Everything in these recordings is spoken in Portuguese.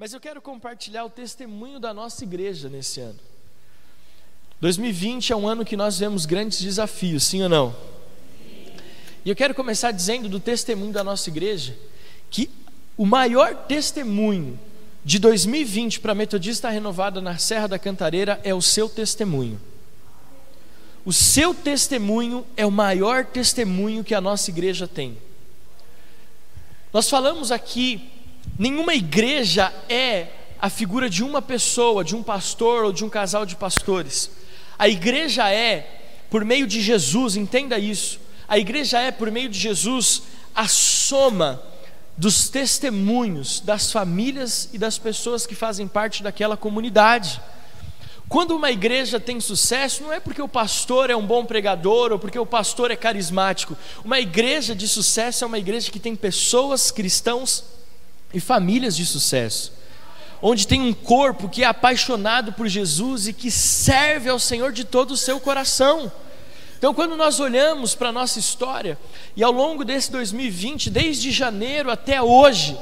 Mas eu quero compartilhar o testemunho da nossa igreja nesse ano. 2020 é um ano que nós vemos grandes desafios, sim ou não? E eu quero começar dizendo do testemunho da nossa igreja que o maior testemunho de 2020 para a Metodista Renovada na Serra da Cantareira é o seu testemunho. O seu testemunho é o maior testemunho que a nossa igreja tem. Nós falamos aqui, nenhuma igreja é a figura de uma pessoa, de um pastor ou de um casal de pastores. A igreja é, por meio de Jesus, entenda isso. A igreja é, por meio de Jesus, a soma dos testemunhos das famílias e das pessoas que fazem parte daquela comunidade. Quando uma igreja tem sucesso, não é porque o pastor é um bom pregador ou porque o pastor é carismático. Uma igreja de sucesso é uma igreja que tem pessoas, cristãos e famílias de sucesso. Onde tem um corpo que é apaixonado por Jesus e que serve ao Senhor de todo o seu coração. Então, quando nós olhamos para a nossa história, e ao longo desse 2020, desde janeiro até hoje,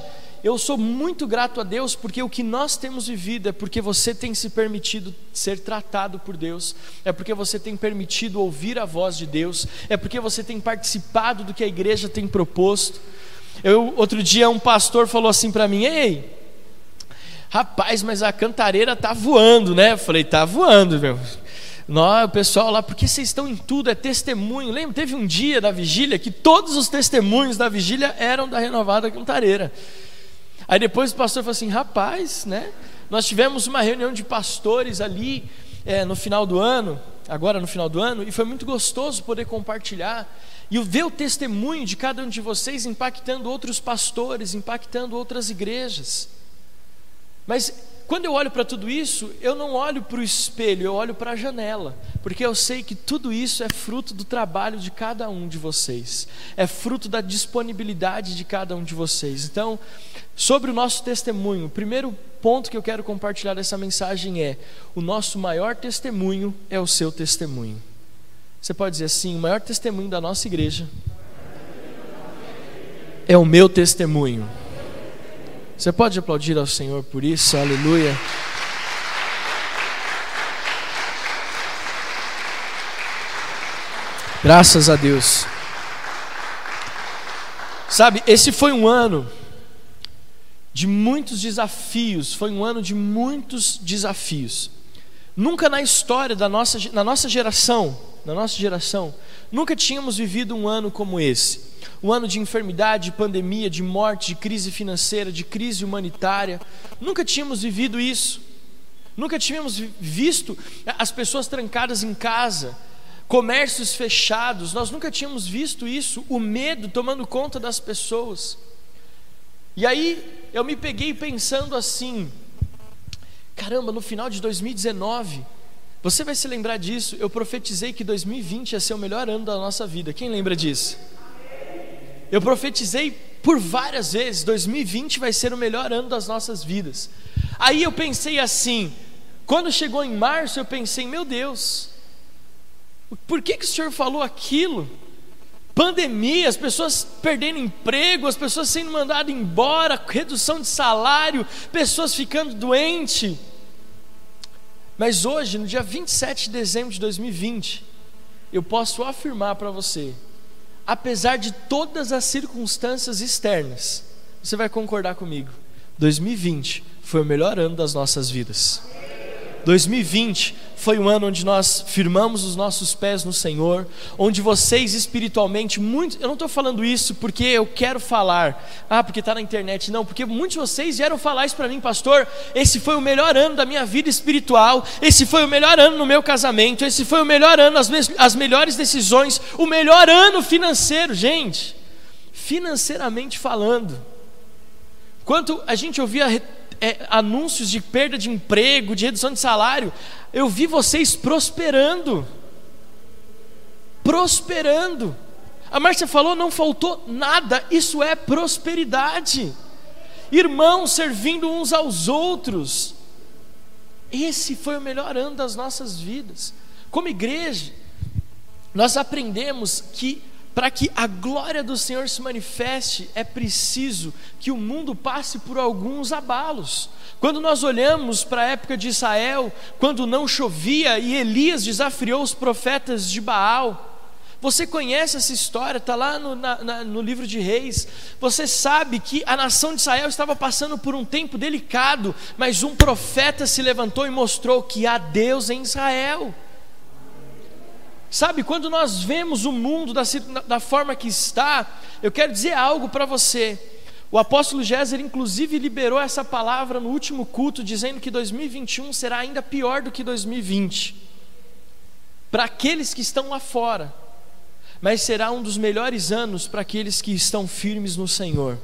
eu sou muito grato a Deus porque o que nós temos vivido é porque você tem se permitido ser tratado por Deus, é porque você tem permitido ouvir a voz de Deus, é porque você tem participado do que a igreja tem proposto. Eu, outro dia, um pastor falou assim para mim: Ei, rapaz, mas a cantareira tá voando, né? Eu falei: Tá voando, meu. Nós, o pessoal lá, porque vocês estão em tudo, é testemunho. Lembra? Teve um dia da vigília que todos os testemunhos da vigília eram da renovada cantareira. Aí depois o pastor falou assim: rapaz, né? Nós tivemos uma reunião de pastores ali é, no final do ano, agora no final do ano, e foi muito gostoso poder compartilhar e ver o testemunho de cada um de vocês impactando outros pastores, impactando outras igrejas. Mas quando eu olho para tudo isso, eu não olho para o espelho, eu olho para a janela, porque eu sei que tudo isso é fruto do trabalho de cada um de vocês, é fruto da disponibilidade de cada um de vocês. Então, sobre o nosso testemunho, o primeiro ponto que eu quero compartilhar dessa mensagem é: o nosso maior testemunho é o seu testemunho. Você pode dizer assim: o maior testemunho da nossa igreja é o meu testemunho. Você pode aplaudir ao Senhor por isso, aleluia. Graças a Deus. Sabe, esse foi um ano de muitos desafios, foi um ano de muitos desafios. Nunca na história da nossa, na nossa geração, na nossa geração, nunca tínhamos vivido um ano como esse um ano de enfermidade, de pandemia, de morte, de crise financeira, de crise humanitária. Nunca tínhamos vivido isso. Nunca tínhamos visto as pessoas trancadas em casa, comércios fechados. Nós nunca tínhamos visto isso, o medo tomando conta das pessoas. E aí eu me peguei pensando assim: caramba, no final de 2019, você vai se lembrar disso. Eu profetizei que 2020 ia ser o melhor ano da nossa vida. Quem lembra disso? Eu profetizei por várias vezes: 2020 vai ser o melhor ano das nossas vidas. Aí eu pensei assim, quando chegou em março, eu pensei: meu Deus, por que, que o Senhor falou aquilo? Pandemia, as pessoas perdendo emprego, as pessoas sendo mandadas embora, redução de salário, pessoas ficando doentes. Mas hoje, no dia 27 de dezembro de 2020, eu posso afirmar para você apesar de todas as circunstâncias externas, você vai concordar comigo. 2020 foi o melhor ano das nossas vidas. 2020 foi um ano onde nós firmamos os nossos pés no Senhor, onde vocês espiritualmente, muito, eu não estou falando isso porque eu quero falar, ah, porque está na internet, não, porque muitos de vocês vieram falar isso para mim, pastor. Esse foi o melhor ano da minha vida espiritual, esse foi o melhor ano no meu casamento, esse foi o melhor ano, as, as melhores decisões, o melhor ano financeiro, gente, financeiramente falando. Quanto a gente ouvia é, anúncios de perda de emprego, de redução de salário, eu vi vocês prosperando. Prosperando. A Márcia falou: não faltou nada, isso é prosperidade. Irmãos servindo uns aos outros. Esse foi o melhor ano das nossas vidas. Como igreja, nós aprendemos que para que a glória do Senhor se manifeste, é preciso que o mundo passe por alguns abalos. Quando nós olhamos para a época de Israel, quando não chovia e Elias desafiou os profetas de Baal, você conhece essa história, está lá no, na, na, no, livro de Reis. Você sabe que a nação de Israel estava passando por um tempo delicado, mas um profeta se levantou e mostrou que há Deus em Israel. Sabe, quando nós vemos o mundo da, da forma que está, eu quero dizer algo para você. O apóstolo Géser, inclusive, liberou essa palavra no último culto, dizendo que 2021 será ainda pior do que 2020. Para aqueles que estão lá fora, mas será um dos melhores anos para aqueles que estão firmes no Senhor.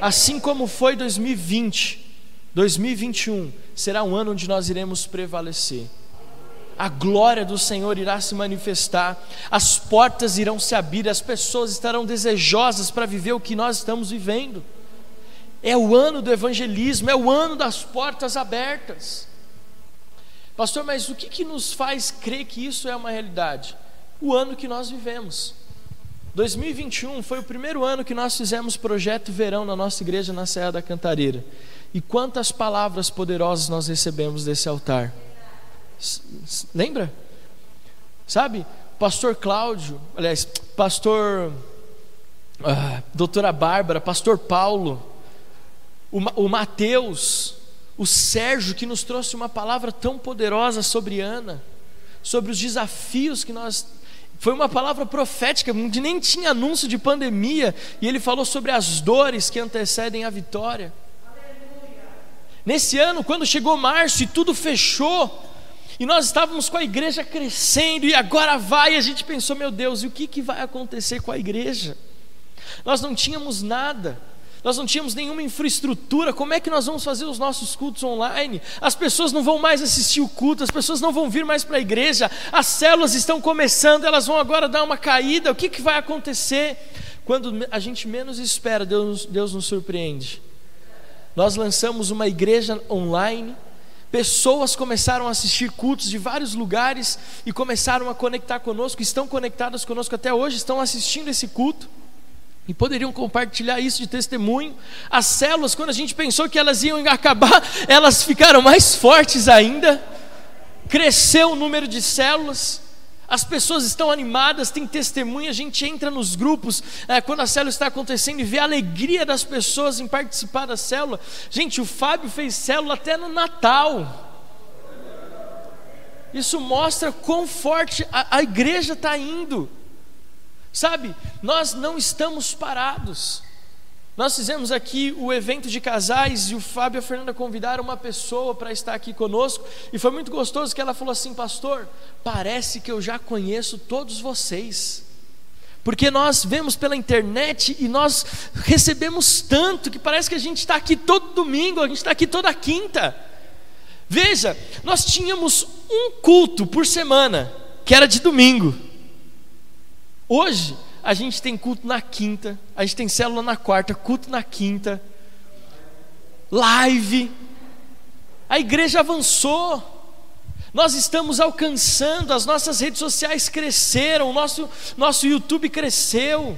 Assim como foi 2020, 2021 será um ano onde nós iremos prevalecer a glória do Senhor irá se manifestar, as portas irão se abrir, as pessoas estarão desejosas para viver o que nós estamos vivendo. É o ano do evangelismo, é o ano das portas abertas. Pastor, mas o que, que nos faz crer que isso é uma realidade? O ano que nós vivemos. 2021 foi o primeiro ano que nós fizemos projeto verão na nossa igreja na Serra da Cantareira. E quantas palavras poderosas nós recebemos desse altar. Lembra? Sabe? Pastor Cláudio, aliás, pastor ah, doutora Bárbara, pastor Paulo, o, o Mateus, o Sérgio que nos trouxe uma palavra tão poderosa sobre Ana, sobre os desafios que nós foi uma palavra profética, onde nem tinha anúncio de pandemia, e ele falou sobre as dores que antecedem a vitória. Aleluia. Nesse ano, quando chegou março e tudo fechou, e nós estávamos com a igreja crescendo, e agora vai, e a gente pensou, meu Deus, e o que, que vai acontecer com a igreja? Nós não tínhamos nada, nós não tínhamos nenhuma infraestrutura, como é que nós vamos fazer os nossos cultos online? As pessoas não vão mais assistir o culto, as pessoas não vão vir mais para a igreja, as células estão começando, elas vão agora dar uma caída, o que, que vai acontecer? Quando a gente menos espera, Deus, Deus nos surpreende. Nós lançamos uma igreja online, Pessoas começaram a assistir cultos de vários lugares e começaram a conectar conosco, estão conectadas conosco até hoje, estão assistindo esse culto e poderiam compartilhar isso de testemunho. As células, quando a gente pensou que elas iam acabar, elas ficaram mais fortes ainda. Cresceu o número de células as pessoas estão animadas, tem testemunha, a gente entra nos grupos é, quando a célula está acontecendo e vê a alegria das pessoas em participar da célula. Gente, o Fábio fez célula até no Natal. Isso mostra quão forte a, a igreja está indo. Sabe, nós não estamos parados. Nós fizemos aqui o evento de casais e o Fábio e a Fernanda convidaram uma pessoa para estar aqui conosco e foi muito gostoso que ela falou assim, pastor, parece que eu já conheço todos vocês. Porque nós vemos pela internet e nós recebemos tanto que parece que a gente está aqui todo domingo, a gente está aqui toda quinta. Veja, nós tínhamos um culto por semana, que era de domingo. Hoje, a gente tem culto na quinta, a gente tem célula na quarta, culto na quinta, live. A igreja avançou. Nós estamos alcançando, as nossas redes sociais cresceram, o nosso, nosso YouTube cresceu.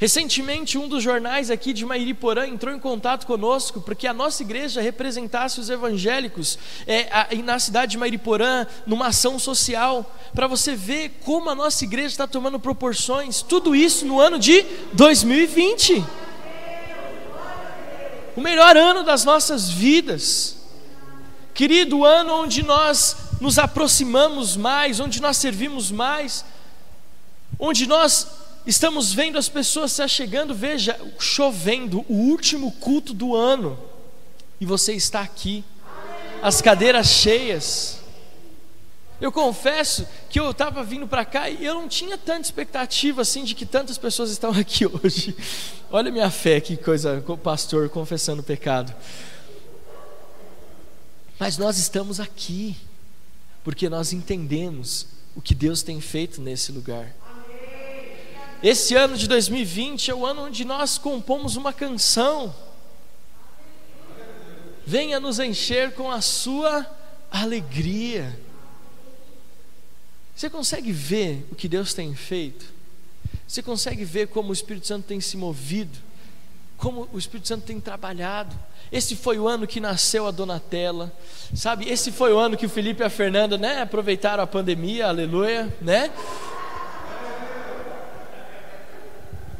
Recentemente, um dos jornais aqui de Mairiporã entrou em contato conosco porque a nossa igreja representasse os evangélicos é, a, na cidade de Mairiporã, numa ação social, para você ver como a nossa igreja está tomando proporções. Tudo isso no ano de 2020 o melhor ano das nossas vidas. Querido, ano onde nós nos aproximamos mais, onde nós servimos mais, onde nós Estamos vendo as pessoas se achegando, veja, chovendo, o último culto do ano, e você está aqui, as cadeiras cheias. Eu confesso que eu estava vindo para cá e eu não tinha tanta expectativa assim de que tantas pessoas estão aqui hoje. Olha minha fé, que coisa, pastor confessando pecado. Mas nós estamos aqui porque nós entendemos o que Deus tem feito nesse lugar. Esse ano de 2020 é o ano onde nós compomos uma canção. Venha nos encher com a sua alegria. Você consegue ver o que Deus tem feito? Você consegue ver como o Espírito Santo tem se movido? Como o Espírito Santo tem trabalhado? Esse foi o ano que nasceu a Donatella, sabe? Esse foi o ano que o Felipe e a Fernanda, né, aproveitaram a pandemia, aleluia, né?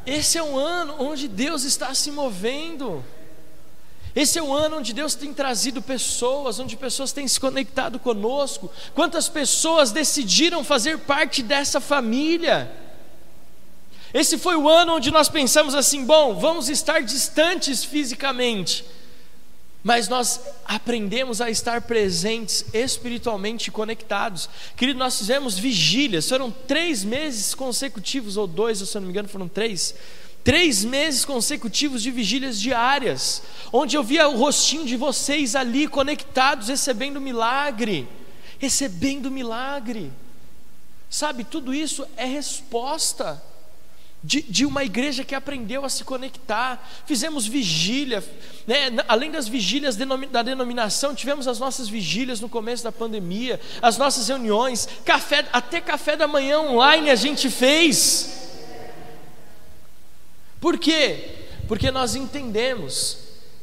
Esse é um ano onde Deus está se movendo. Esse é o ano onde Deus tem trazido pessoas, onde pessoas têm se conectado conosco. Quantas pessoas decidiram fazer parte dessa família? Esse foi o ano onde nós pensamos assim: bom, vamos estar distantes fisicamente, mas nós aprendemos a estar presentes espiritualmente conectados. Querido, nós fizemos vigílias, foram três meses consecutivos, ou dois, se eu não me engano, foram três Três meses consecutivos de vigílias diárias, onde eu via o rostinho de vocês ali conectados, recebendo milagre, recebendo milagre. Sabe, tudo isso é resposta de, de, uma igreja que aprendeu a se conectar. Fizemos vigília, né? além das vigílias da denominação, tivemos as nossas vigílias no começo da pandemia, as nossas reuniões, café, até café da manhã online a gente fez. Por quê? Porque nós entendemos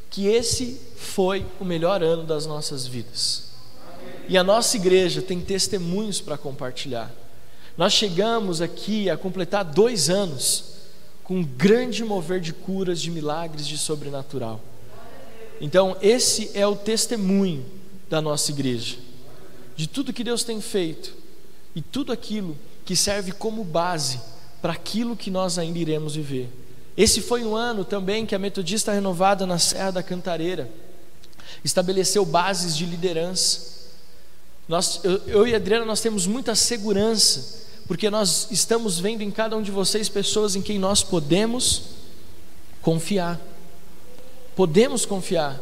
que esse foi o melhor ano das nossas vidas. E a nossa igreja tem testemunhos para compartilhar. Nós chegamos aqui a completar dois anos com um grande mover de curas, de milagres, de sobrenatural. Então, esse é o testemunho da nossa igreja, de tudo que Deus tem feito e tudo aquilo que serve como base para aquilo que nós ainda iremos viver. Esse foi um ano também que a Metodista Renovada na Serra da Cantareira estabeleceu bases de liderança. Nós, eu, eu e a Adriana, nós temos muita segurança, porque nós estamos vendo em cada um de vocês pessoas em quem nós podemos confiar. Podemos confiar.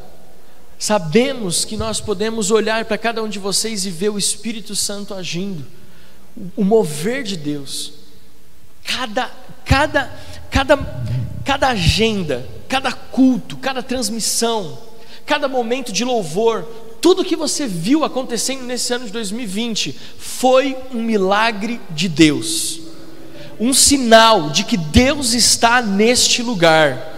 Sabemos que nós podemos olhar para cada um de vocês e ver o Espírito Santo agindo, o mover de Deus. Cada, cada, cada cada agenda, cada culto, cada transmissão, cada momento de louvor, tudo que você viu acontecendo nesse ano de 2020 foi um milagre de Deus, um sinal de que Deus está neste lugar.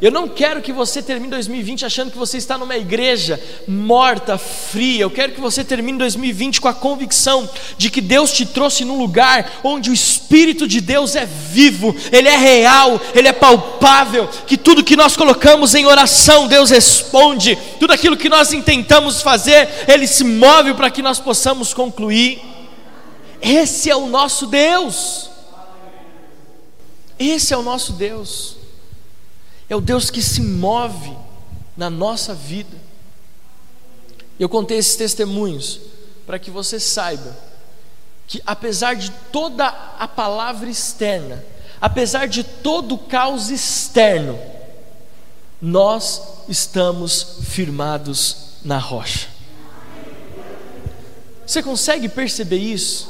Eu não quero que você termine 2020 achando que você está numa igreja morta, fria. Eu quero que você termine 2020 com a convicção de que Deus te trouxe num lugar onde o Espírito de Deus é vivo, ele é real, ele é palpável. Que tudo que nós colocamos em oração, Deus responde. Tudo aquilo que nós intentamos fazer, ele se move para que nós possamos concluir. Esse é o nosso Deus. Esse é o nosso Deus é o Deus que se move na nossa vida. Eu contei esses testemunhos para que você saiba que, apesar de toda a palavra externa, apesar de todo o caos externo, nós estamos firmados na rocha. Você consegue perceber isso?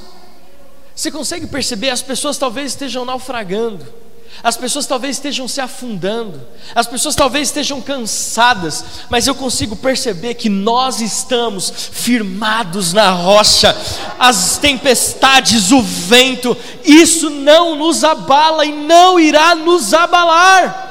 Você consegue perceber? As pessoas talvez estejam naufragando as pessoas talvez estejam se afundando, as pessoas talvez estejam cansadas, mas eu consigo perceber que nós estamos firmados na rocha. As tempestades, o vento, isso não nos abala e não irá nos abalar.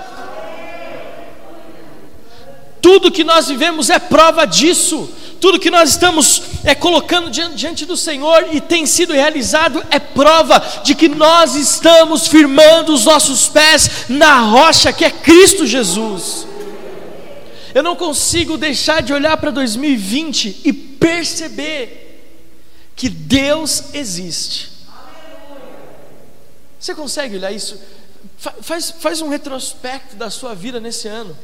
Tudo que nós vivemos é prova disso tudo que nós estamos é, colocando diante, do Senhor e tem sido realizado é prova de que nós estamos firmando os nossos pés na rocha que é Cristo Jesus. Eu não consigo deixar de olhar para 2020 e perceber que Deus existe. Você consegue olhar isso? Faz, faz um retrospecto da sua vida nesse ano.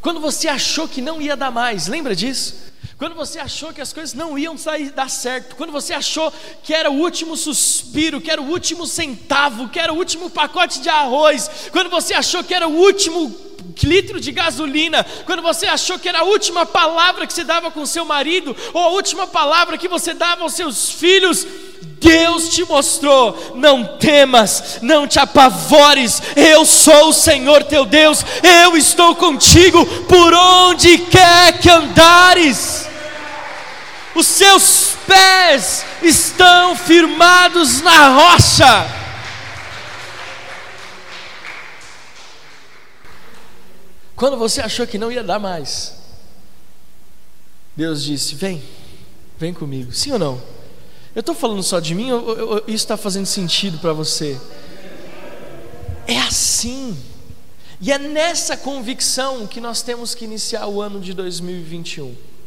Quando você achou que não ia dar mais, lembra disso? Quando você achou que as coisas não iam sair, dar certo, quando você achou que era o último suspiro, que era o último centavo, que era o último pacote de arroz, quando você achou que era o último litro de gasolina, quando você achou que era a última palavra que você dava com seu marido, ou a última palavra que você dava aos seus filhos, Deus te mostrou: não temas, não te apavores, eu sou o Senhor teu Deus, eu estou contigo por onde quer que andares os seus pés estão firmados na rocha. Quando você achou que não ia dar mais, Deus disse: Vem, vem comigo. Sim ou não? Eu estou falando só de mim ou, ou, ou isso está fazendo sentido para você? É assim. E é nessa convicção que nós temos que iniciar o ano de 2021.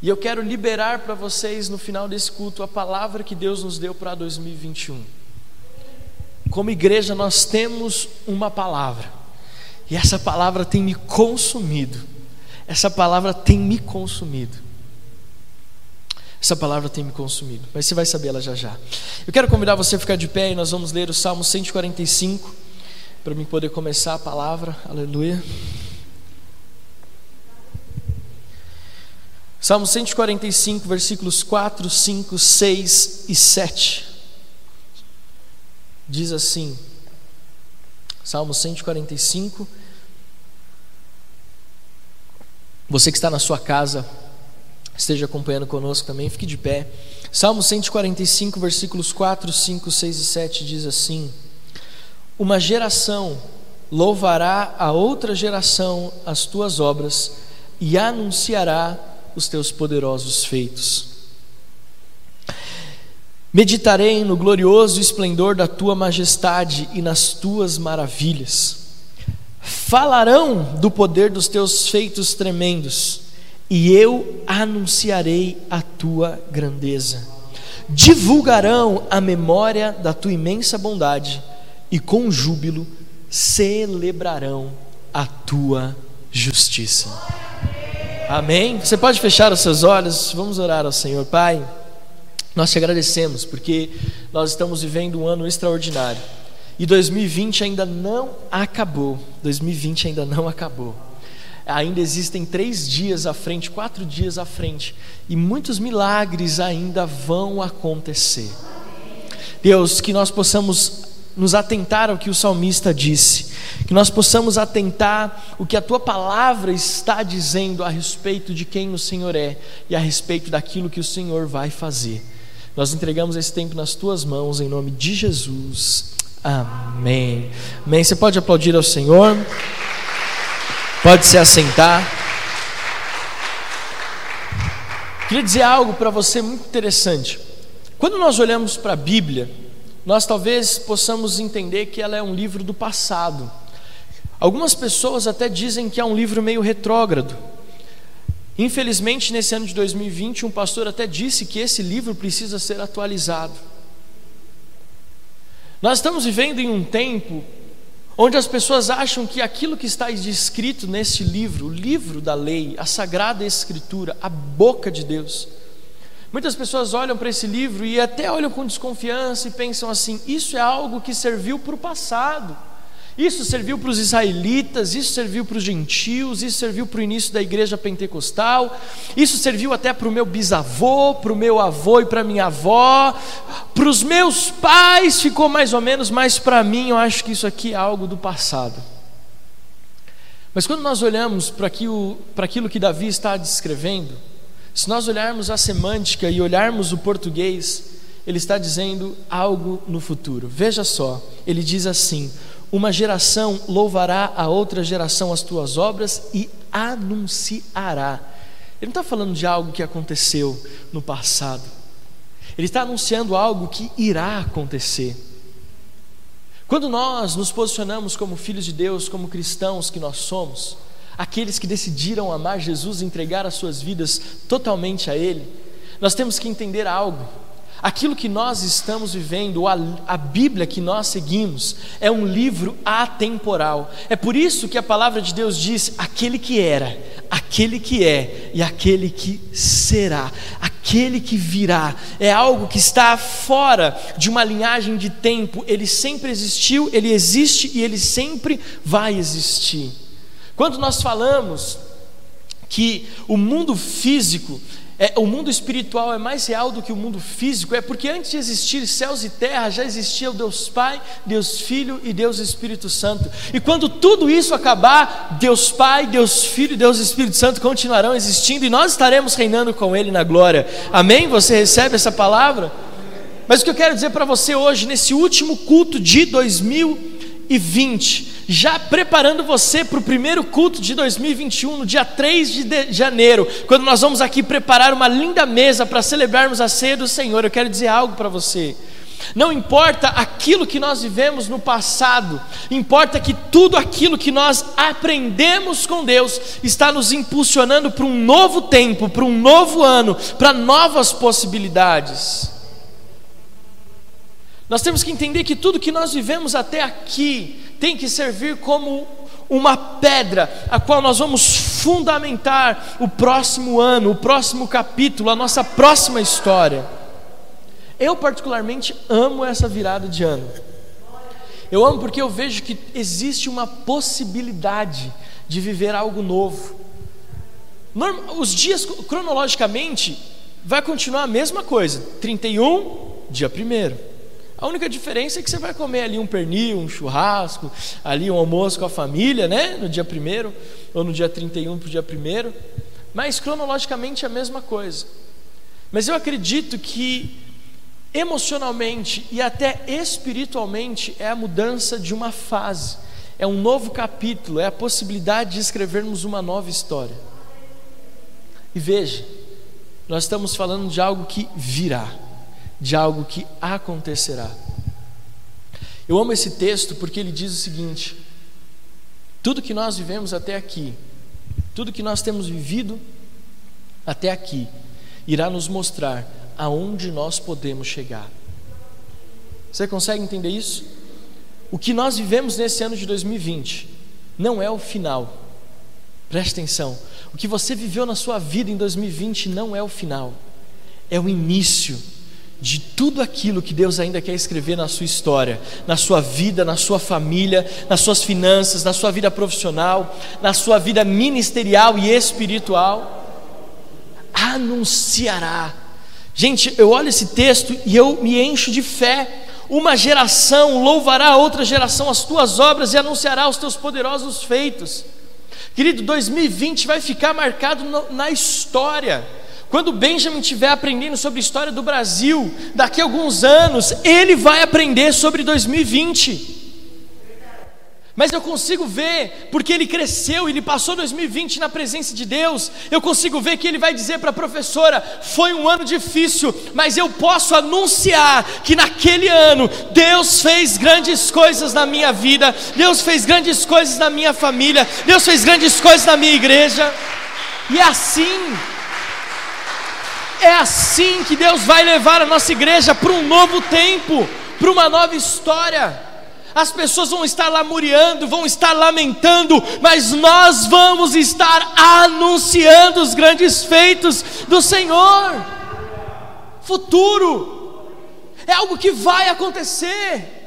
E eu quero liberar para vocês no final desse culto a palavra que Deus nos deu para 2021. Como igreja, nós temos uma palavra, e essa palavra tem me consumido. Essa palavra tem me consumido. Essa palavra tem me consumido, mas você vai saber ela já já. Eu quero convidar você a ficar de pé e nós vamos ler o Salmo 145 para mim poder começar a palavra. Aleluia. Salmo 145, versículos 4, 5, 6 e 7. Diz assim: Salmo 145. Você que está na sua casa, esteja acompanhando conosco também, fique de pé. Salmo 145, versículos 4, 5, 6 e 7 diz assim: Uma geração louvará a outra geração as tuas obras e anunciará os teus poderosos feitos. Meditarei no glorioso esplendor da tua majestade e nas tuas maravilhas. Falarão do poder dos teus feitos tremendos, e eu anunciarei a tua grandeza. Divulgarão a memória da tua imensa bondade, e com júbilo celebrarão a tua justiça. Amém? Você pode fechar os seus olhos, vamos orar ao Senhor. Pai, nós te agradecemos porque nós estamos vivendo um ano extraordinário e 2020 ainda não acabou. 2020 ainda não acabou. Ainda existem três dias à frente, quatro dias à frente, e muitos milagres ainda vão acontecer. Deus, que nós possamos nos atentar ao que o salmista disse, que nós possamos atentar o que a tua palavra está dizendo a respeito de quem o Senhor é e a respeito daquilo que o Senhor vai fazer. Nós entregamos esse tempo nas tuas mãos em nome de Jesus. Amém. Amém. Você pode aplaudir ao Senhor. Pode se assentar. Queria dizer algo para você muito interessante. Quando nós olhamos para a Bíblia, nós talvez possamos entender que ela é um livro do passado. Algumas pessoas até dizem que é um livro meio retrógrado. Infelizmente, nesse ano de 2020, um pastor até disse que esse livro precisa ser atualizado. Nós estamos vivendo em um tempo onde as pessoas acham que aquilo que está descrito nesse livro, o livro da lei, a sagrada escritura, a boca de Deus, Muitas pessoas olham para esse livro e até olham com desconfiança e pensam assim: isso é algo que serviu para o passado, isso serviu para os israelitas, isso serviu para os gentios, isso serviu para o início da igreja pentecostal, isso serviu até para o meu bisavô, para o meu avô e para minha avó, para os meus pais ficou mais ou menos, mas para mim eu acho que isso aqui é algo do passado. Mas quando nós olhamos para aquilo, para aquilo que Davi está descrevendo, se nós olharmos a semântica e olharmos o português, ele está dizendo algo no futuro. Veja só, ele diz assim: Uma geração louvará a outra geração as tuas obras e anunciará. Ele não está falando de algo que aconteceu no passado, ele está anunciando algo que irá acontecer. Quando nós nos posicionamos como filhos de Deus, como cristãos que nós somos, aqueles que decidiram amar Jesus e entregar as suas vidas totalmente a Ele, nós temos que entender algo. Aquilo que nós estamos vivendo, a, a Bíblia que nós seguimos, é um livro atemporal. É por isso que a palavra de Deus diz: aquele que era, aquele que é e aquele que será, aquele que virá. É algo que está fora de uma linhagem de tempo. Ele sempre existiu, ele existe e ele sempre vai existir. Quando nós falamos que o mundo físico é, o mundo espiritual é mais real do que o mundo físico, é porque antes de existir céus e terra já existia o Deus Pai, Deus Filho e Deus Espírito Santo. E quando tudo isso acabar, Deus Pai, Deus Filho e Deus Espírito Santo continuarão existindo e nós estaremos reinando com Ele na glória. Amém? Você recebe essa palavra? Mas o que eu quero dizer para você hoje, nesse último culto de 2020, já preparando você para o primeiro culto de 2021, no dia 3 de janeiro, quando nós vamos aqui preparar uma linda mesa para celebrarmos a ceia do Senhor. Eu quero dizer algo para você. Não importa aquilo que nós vivemos no passado, importa que tudo aquilo que nós aprendemos com Deus está nos impulsionando para um novo tempo, para um novo ano, para novas possibilidades. Nós temos que entender que tudo que nós vivemos até aqui tem que servir como uma pedra a qual nós vamos fundamentar o próximo ano, o próximo capítulo, a nossa próxima história. Eu, particularmente, amo essa virada de ano. Eu amo porque eu vejo que existe uma possibilidade de viver algo novo. Os dias, cronologicamente, vai continuar a mesma coisa: 31, dia 1. A única diferença é que você vai comer ali um pernil, um churrasco, ali um almoço com a família, né? No dia primeiro ou no dia 31 para o dia primeiro. Mas cronologicamente é a mesma coisa. Mas eu acredito que emocionalmente e até espiritualmente é a mudança de uma fase, é um novo capítulo, é a possibilidade de escrevermos uma nova história. E veja, nós estamos falando de algo que virá de algo que acontecerá. Eu amo esse texto porque ele diz o seguinte: tudo que nós vivemos até aqui, tudo que nós temos vivido até aqui, irá nos mostrar aonde nós podemos chegar. Você consegue entender isso? O que nós vivemos nesse ano de 2020 não é o final. Preste atenção. O que você viveu na sua vida em 2020 não é o final, é o início de tudo aquilo que Deus ainda quer escrever na sua história, na sua vida, na sua família, nas suas finanças, na sua vida profissional, na sua vida ministerial e espiritual. Anunciará. Gente, eu olho esse texto e eu me encho de fé. Uma geração louvará a outra geração as tuas obras e anunciará os teus poderosos feitos. Querido, 2020 vai ficar marcado na história. Quando Benjamin estiver aprendendo sobre a história do Brasil, daqui a alguns anos, ele vai aprender sobre 2020. Mas eu consigo ver, porque ele cresceu, ele passou 2020 na presença de Deus. Eu consigo ver que ele vai dizer para a professora: foi um ano difícil, mas eu posso anunciar que naquele ano Deus fez grandes coisas na minha vida, Deus fez grandes coisas na minha família, Deus fez grandes coisas na minha igreja. E é assim é assim que Deus vai levar a nossa igreja para um novo tempo, para uma nova história. As pessoas vão estar lamuriando, vão estar lamentando, mas nós vamos estar anunciando os grandes feitos do Senhor. Futuro é algo que vai acontecer.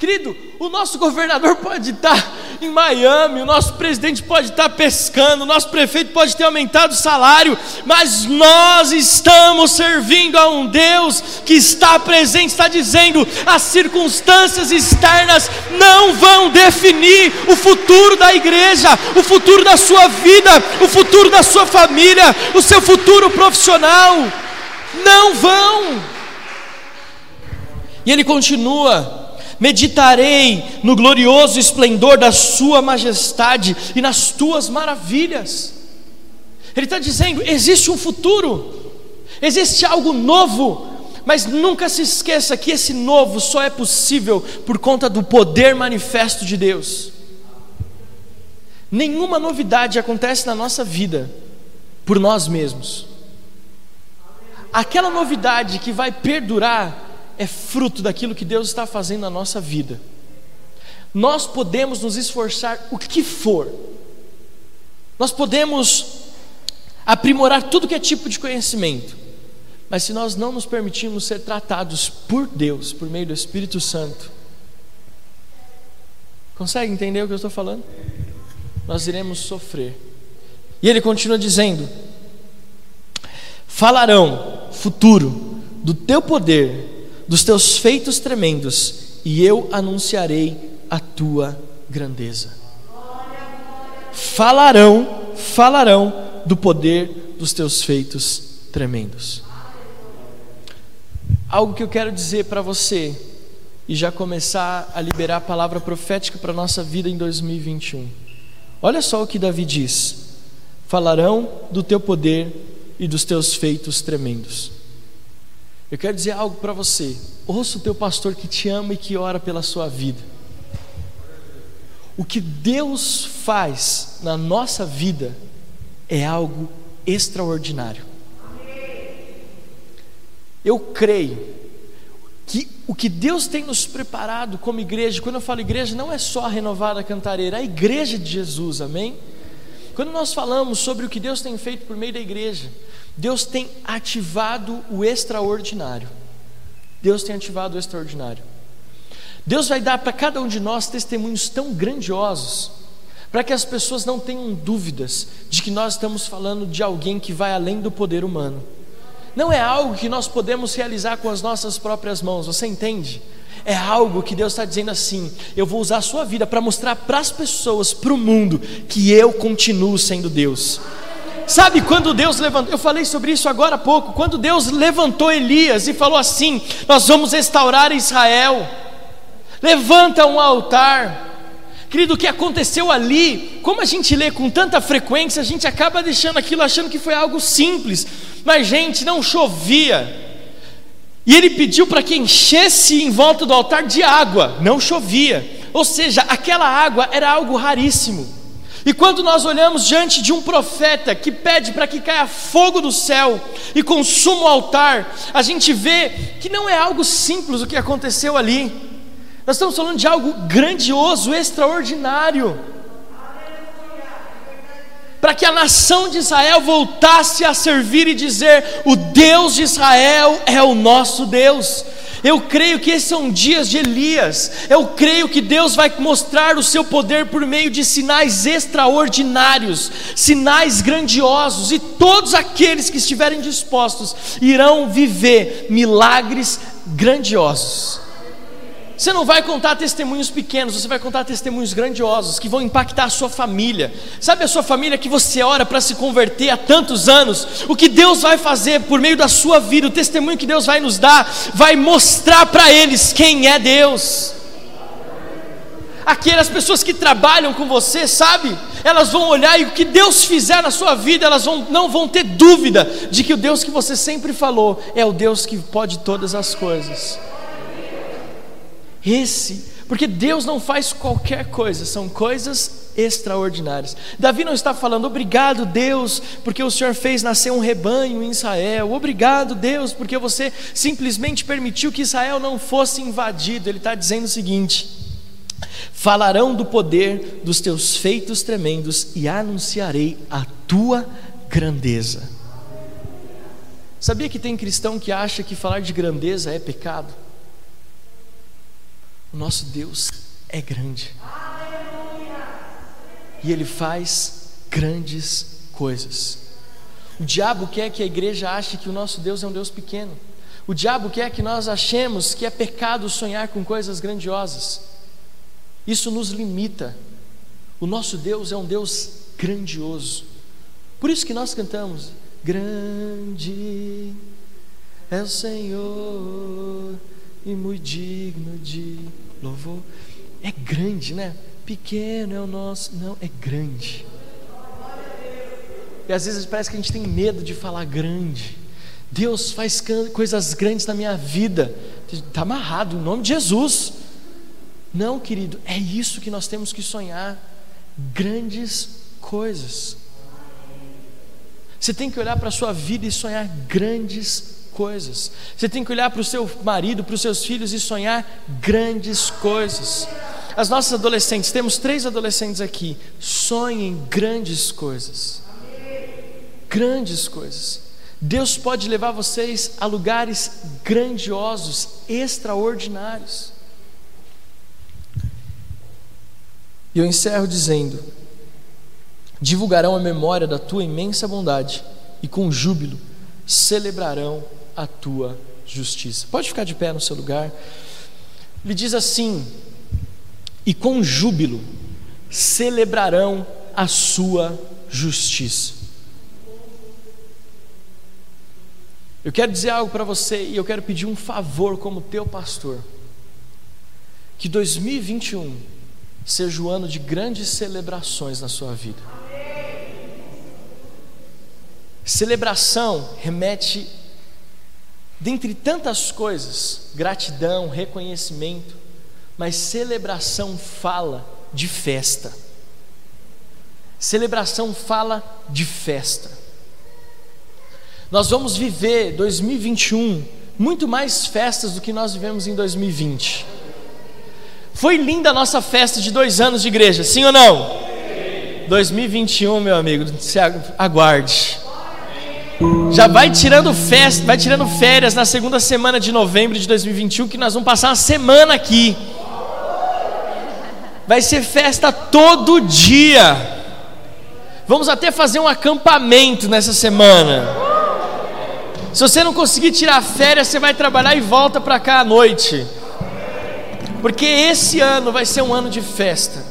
Querido, o nosso governador pode estar em Miami, o nosso presidente pode estar pescando, o nosso prefeito pode ter aumentado o salário, mas nós estamos servindo a um Deus que está presente, está dizendo: as circunstâncias externas não vão definir o futuro da igreja, o futuro da sua vida, o futuro da sua família, o seu futuro profissional. Não vão. E ele continua meditarei no glorioso esplendor da Sua majestade e nas tuas maravilhas. Ele está dizendo: existe um futuro, existe algo novo, mas nunca se esqueça que esse novo só é possível por conta do poder manifesto de Deus. Nenhuma novidade acontece na nossa vida por nós mesmos. Aquela novidade que vai perdurar é fruto daquilo que Deus está fazendo na nossa vida. Nós podemos nos esforçar o que for, nós podemos aprimorar tudo que é tipo de conhecimento, mas se nós não nos permitirmos ser tratados por Deus, por meio do Espírito Santo, consegue entender o que eu estou falando? Nós iremos sofrer. E ele continua dizendo: Falarão, futuro, do teu poder, dos teus feitos tremendos, e eu anunciarei a tua grandeza. Falarão, falarão do poder dos teus feitos tremendos. Algo que eu quero dizer para você e já começar a liberar a palavra profética para nossa vida em 2021. Olha só o que Davi diz: falarão do teu poder e dos teus feitos tremendos. Eu quero dizer algo para você. Ouça o teu pastor que te ama e que ora pela sua vida. O que Deus faz na nossa vida é algo extraordinário. Eu creio que o que Deus tem nos preparado como igreja, quando eu falo igreja, não é só a renovada cantareira, é a igreja de Jesus, amém? Quando nós falamos sobre o que Deus tem feito por meio da igreja, Deus tem ativado o extraordinário. Deus tem ativado o extraordinário. Deus vai dar para cada um de nós testemunhos tão grandiosos, para que as pessoas não tenham dúvidas de que nós estamos falando de alguém que vai além do poder humano. Não é algo que nós podemos realizar com as nossas próprias mãos, você entende? É algo que Deus está dizendo assim: eu vou usar a sua vida para mostrar para as pessoas, para o mundo, que eu continuo sendo Deus. Sabe quando Deus levantou, eu falei sobre isso agora há pouco, quando Deus levantou Elias e falou assim: Nós vamos restaurar Israel, levanta um altar. Querido, o que aconteceu ali, como a gente lê com tanta frequência, a gente acaba deixando aquilo achando que foi algo simples, mas gente, não chovia. E ele pediu para que enchesse em volta do altar de água, não chovia. Ou seja, aquela água era algo raríssimo. E quando nós olhamos diante de um profeta que pede para que caia fogo do céu e consuma o altar, a gente vê que não é algo simples o que aconteceu ali. Nós estamos falando de algo grandioso, extraordinário. Para que a nação de Israel voltasse a servir e dizer: o Deus de Israel é o nosso Deus. Eu creio que esses são dias de Elias. Eu creio que Deus vai mostrar o seu poder por meio de sinais extraordinários, sinais grandiosos, e todos aqueles que estiverem dispostos irão viver milagres grandiosos. Você não vai contar testemunhos pequenos, você vai contar testemunhos grandiosos que vão impactar a sua família. Sabe a sua família que você ora para se converter há tantos anos? O que Deus vai fazer por meio da sua vida, o testemunho que Deus vai nos dar, vai mostrar para eles quem é Deus. Aquelas pessoas que trabalham com você, sabe? Elas vão olhar e o que Deus fizer na sua vida, elas vão, não vão ter dúvida de que o Deus que você sempre falou é o Deus que pode todas as coisas. Esse, porque Deus não faz qualquer coisa, são coisas extraordinárias. Davi não está falando, obrigado Deus, porque o Senhor fez nascer um rebanho em Israel, obrigado Deus, porque você simplesmente permitiu que Israel não fosse invadido. Ele está dizendo o seguinte: falarão do poder dos teus feitos tremendos e anunciarei a tua grandeza. Sabia que tem cristão que acha que falar de grandeza é pecado? O nosso Deus é grande. E Ele faz grandes coisas. O diabo quer que a igreja ache que o nosso Deus é um Deus pequeno. O diabo quer que nós achemos que é pecado sonhar com coisas grandiosas. Isso nos limita. O nosso Deus é um Deus grandioso. Por isso que nós cantamos: Grande é o Senhor e muito digno de louvor. É grande, né? Pequeno é o nosso. Não, é grande. E às vezes parece que a gente tem medo de falar grande. Deus faz coisas grandes na minha vida. Está amarrado em nome de Jesus. Não, querido, é isso que nós temos que sonhar. Grandes coisas. Você tem que olhar para a sua vida e sonhar grandes coisas. Você tem que olhar para o seu marido, para os seus filhos e sonhar grandes coisas. As nossas adolescentes, temos três adolescentes aqui, sonhem grandes coisas. Grandes coisas. Deus pode levar vocês a lugares grandiosos, extraordinários. E eu encerro dizendo: divulgarão a memória da tua imensa bondade e com júbilo celebrarão a tua justiça. Pode ficar de pé no seu lugar. Ele diz assim: e com júbilo celebrarão a sua justiça. Eu quero dizer algo para você e eu quero pedir um favor como teu pastor. Que 2021 seja o ano de grandes celebrações na sua vida. Celebração remete, dentre tantas coisas, gratidão, reconhecimento, mas celebração fala de festa. Celebração fala de festa. Nós vamos viver 2021 muito mais festas do que nós vivemos em 2020. Foi linda a nossa festa de dois anos de igreja, sim ou não? 2021, meu amigo, se aguarde. Já vai tirando festa, vai tirando férias na segunda semana de novembro de 2021, que nós vamos passar uma semana aqui. Vai ser festa todo dia. Vamos até fazer um acampamento nessa semana. Se você não conseguir tirar férias, você vai trabalhar e volta para cá à noite. Porque esse ano vai ser um ano de festa.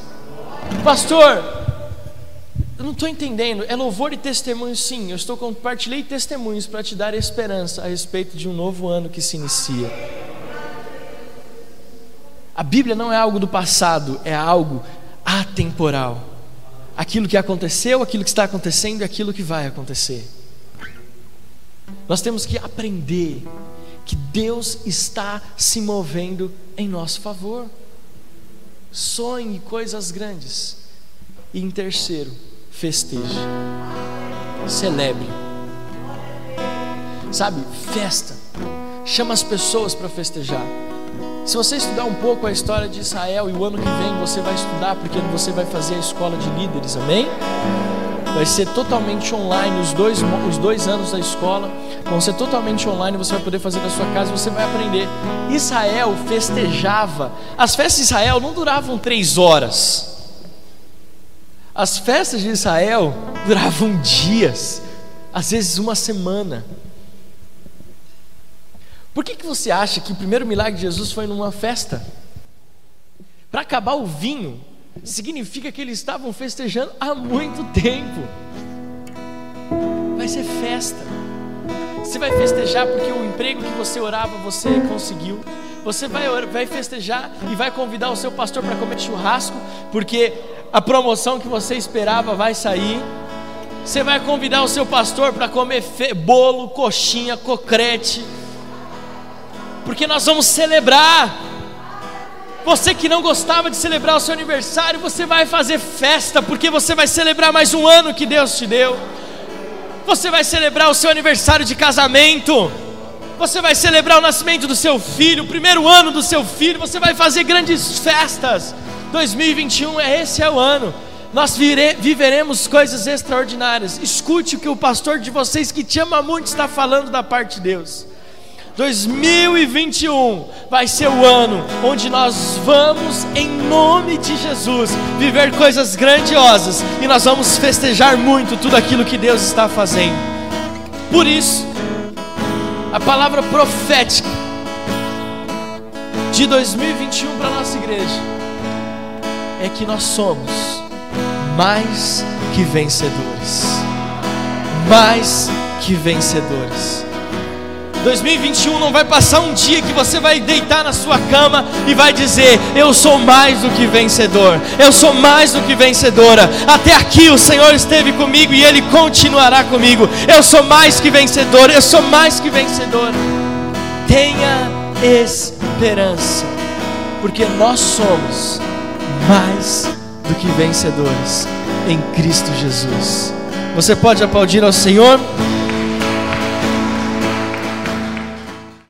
Pastor, não estou entendendo. É louvor e testemunho, sim. Eu estou compartilhando testemunhos para te dar esperança a respeito de um novo ano que se inicia. A Bíblia não é algo do passado, é algo atemporal. Aquilo que aconteceu, aquilo que está acontecendo e aquilo que vai acontecer. Nós temos que aprender que Deus está se movendo em nosso favor. Sonhe coisas grandes. E em terceiro, festeje. Celebre. Sabe, festa. Chama as pessoas para festejar. Se você estudar um pouco a história de Israel e o ano que vem você vai estudar, porque você vai fazer a escola de líderes, amém? vai ser totalmente online, os dois, os dois anos da escola vão ser totalmente online, você vai poder fazer na sua casa, você vai aprender. Israel festejava, as festas de Israel não duravam três horas, as festas de Israel duravam dias, às vezes uma semana. Por que, que você acha que o primeiro milagre de Jesus foi numa festa? Para acabar o vinho, significa que eles estavam festejando há muito tempo. Vai ser festa. Você vai festejar porque o emprego que você orava você conseguiu. Você vai, vai festejar e vai convidar o seu pastor para comer churrasco, porque a promoção que você esperava vai sair. Você vai convidar o seu pastor para comer bolo, coxinha, cocrete, porque nós vamos celebrar. Você que não gostava de celebrar o seu aniversário, você vai fazer festa, porque você vai celebrar mais um ano que Deus te deu. Você vai celebrar o seu aniversário de casamento. Você vai celebrar o nascimento do seu filho, o primeiro ano do seu filho. Você vai fazer grandes festas. 2021 é esse é o ano. Nós vire, viveremos coisas extraordinárias. Escute o que o pastor de vocês que te ama muito está falando da parte de Deus. 2021 vai ser o ano onde nós vamos, em nome de Jesus, viver coisas grandiosas e nós vamos festejar muito tudo aquilo que Deus está fazendo. Por isso, a palavra profética de 2021 para a nossa igreja é que nós somos mais que vencedores. Mais que vencedores. 2021 não vai passar um dia que você vai deitar na sua cama e vai dizer: Eu sou mais do que vencedor, eu sou mais do que vencedora. Até aqui o Senhor esteve comigo e Ele continuará comigo. Eu sou mais que vencedor, eu sou mais que vencedora. Tenha esperança, porque nós somos mais do que vencedores em Cristo Jesus. Você pode aplaudir ao Senhor?